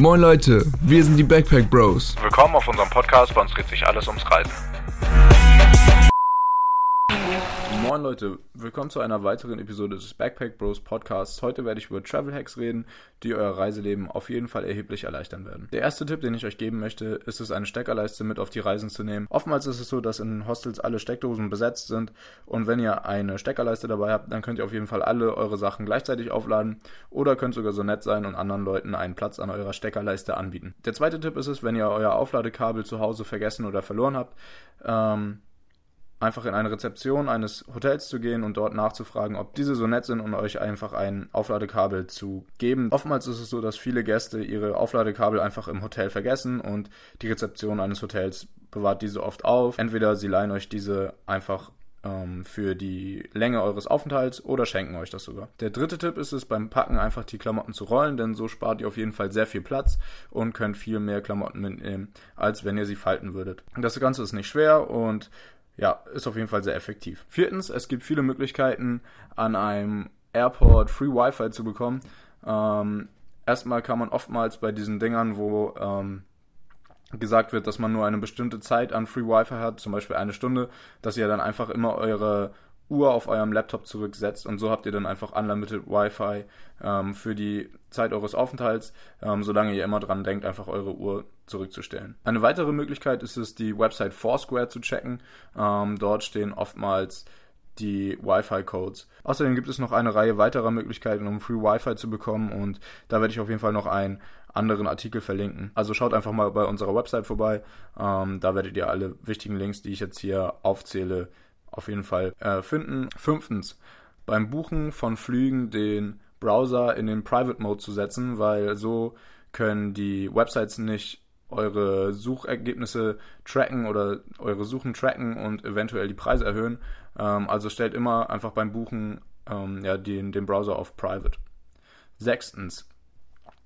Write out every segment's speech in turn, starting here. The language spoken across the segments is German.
Moin Leute, wir sind die Backpack Bros. Willkommen auf unserem Podcast, bei uns dreht sich alles ums Reisen. Moin Leute, willkommen zu einer weiteren Episode des Backpack Bros Podcasts. Heute werde ich über Travel Hacks reden, die euer Reiseleben auf jeden Fall erheblich erleichtern werden. Der erste Tipp, den ich euch geben möchte, ist es, eine Steckerleiste mit auf die Reisen zu nehmen. Oftmals ist es so, dass in Hostels alle Steckdosen besetzt sind und wenn ihr eine Steckerleiste dabei habt, dann könnt ihr auf jeden Fall alle eure Sachen gleichzeitig aufladen oder könnt sogar so nett sein und anderen Leuten einen Platz an eurer Steckerleiste anbieten. Der zweite Tipp ist es, wenn ihr euer Aufladekabel zu Hause vergessen oder verloren habt, ähm, einfach in eine Rezeption eines Hotels zu gehen und dort nachzufragen, ob diese so nett sind und euch einfach ein Aufladekabel zu geben. Oftmals ist es so, dass viele Gäste ihre Aufladekabel einfach im Hotel vergessen und die Rezeption eines Hotels bewahrt diese oft auf. Entweder sie leihen euch diese einfach ähm, für die Länge eures Aufenthalts oder schenken euch das sogar. Der dritte Tipp ist es, beim Packen einfach die Klamotten zu rollen, denn so spart ihr auf jeden Fall sehr viel Platz und könnt viel mehr Klamotten mitnehmen, als wenn ihr sie falten würdet. Das Ganze ist nicht schwer und ja, ist auf jeden Fall sehr effektiv. Viertens, es gibt viele Möglichkeiten, an einem Airport Free Wi-Fi zu bekommen. Ähm, erstmal kann man oftmals bei diesen Dingern, wo ähm, gesagt wird, dass man nur eine bestimmte Zeit an Free Wi-Fi hat, zum Beispiel eine Stunde, dass ihr dann einfach immer eure Uhr auf eurem Laptop zurücksetzt und so habt ihr dann einfach Unlimited Wi-Fi ähm, für die Zeit eures Aufenthalts, ähm, solange ihr immer dran denkt, einfach eure Uhr zurückzustellen. Eine weitere Möglichkeit ist es, die Website Foursquare zu checken. Ähm, dort stehen oftmals die Wi-Fi-Codes. Außerdem gibt es noch eine Reihe weiterer Möglichkeiten, um Free Wi-Fi zu bekommen und da werde ich auf jeden Fall noch einen anderen Artikel verlinken. Also schaut einfach mal bei unserer Website vorbei. Ähm, da werdet ihr alle wichtigen Links, die ich jetzt hier aufzähle, auf jeden Fall äh, finden. Fünftens, beim Buchen von Flügen den Browser in den Private Mode zu setzen, weil so können die Websites nicht eure Suchergebnisse tracken oder eure Suchen tracken und eventuell die Preise erhöhen. Ähm, also stellt immer einfach beim Buchen ähm, ja, den, den Browser auf Private. Sechstens,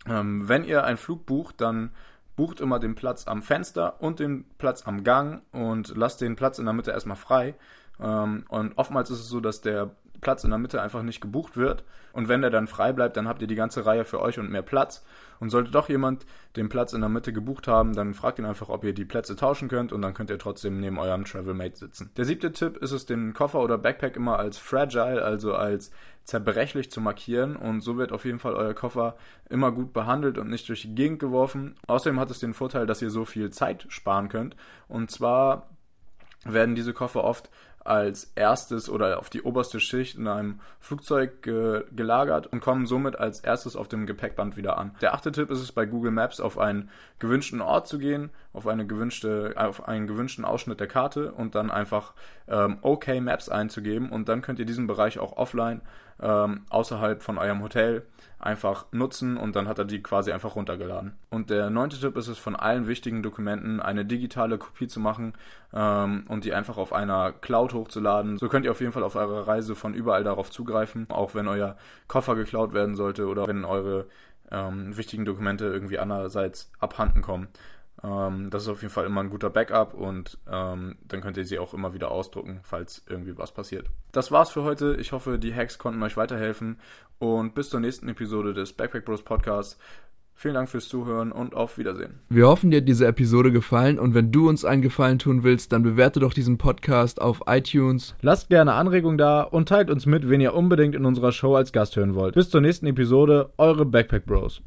ähm, wenn ihr einen Flug bucht, dann bucht immer den Platz am Fenster und den Platz am Gang und lasst den Platz in der Mitte erstmal frei. Ähm, und oftmals ist es so, dass der Platz in der Mitte einfach nicht gebucht wird. Und wenn der dann frei bleibt, dann habt ihr die ganze Reihe für euch und mehr Platz. Und sollte doch jemand den Platz in der Mitte gebucht haben, dann fragt ihn einfach, ob ihr die Plätze tauschen könnt und dann könnt ihr trotzdem neben eurem Travelmate sitzen. Der siebte Tipp ist es, den Koffer oder Backpack immer als fragile, also als zerbrechlich zu markieren und so wird auf jeden Fall euer Koffer immer gut behandelt und nicht durch die Gegend geworfen. Außerdem hat es den Vorteil, dass ihr so viel Zeit sparen könnt. Und zwar werden diese Koffer oft als erstes oder auf die oberste Schicht in einem Flugzeug ge gelagert und kommen somit als erstes auf dem Gepäckband wieder an. Der achte Tipp ist es bei Google Maps auf einen gewünschten Ort zu gehen, auf eine gewünschte, auf einen gewünschten Ausschnitt der Karte und dann einfach ähm, OK Maps einzugeben und dann könnt ihr diesen Bereich auch offline ähm, außerhalb von eurem Hotel einfach nutzen und dann hat er die quasi einfach runtergeladen. Und der neunte Tipp ist es, von allen wichtigen Dokumenten eine digitale Kopie zu machen ähm, und die einfach auf einer Cloud hochzuladen. So könnt ihr auf jeden Fall auf eurer Reise von überall darauf zugreifen, auch wenn euer Koffer geklaut werden sollte oder wenn eure ähm, wichtigen Dokumente irgendwie andererseits abhanden kommen. Ähm, das ist auf jeden Fall immer ein guter Backup und ähm, dann könnt ihr sie auch immer wieder ausdrucken, falls irgendwie was passiert. Das war's für heute. Ich hoffe, die Hacks konnten euch weiterhelfen und bis zur nächsten Episode des Backpack Bros Podcasts. Vielen Dank fürs Zuhören und auf Wiedersehen. Wir hoffen, dir hat diese Episode gefallen und wenn du uns einen Gefallen tun willst, dann bewerte doch diesen Podcast auf iTunes. Lasst gerne Anregungen da und teilt uns mit, wen ihr unbedingt in unserer Show als Gast hören wollt. Bis zur nächsten Episode, eure Backpack Bros.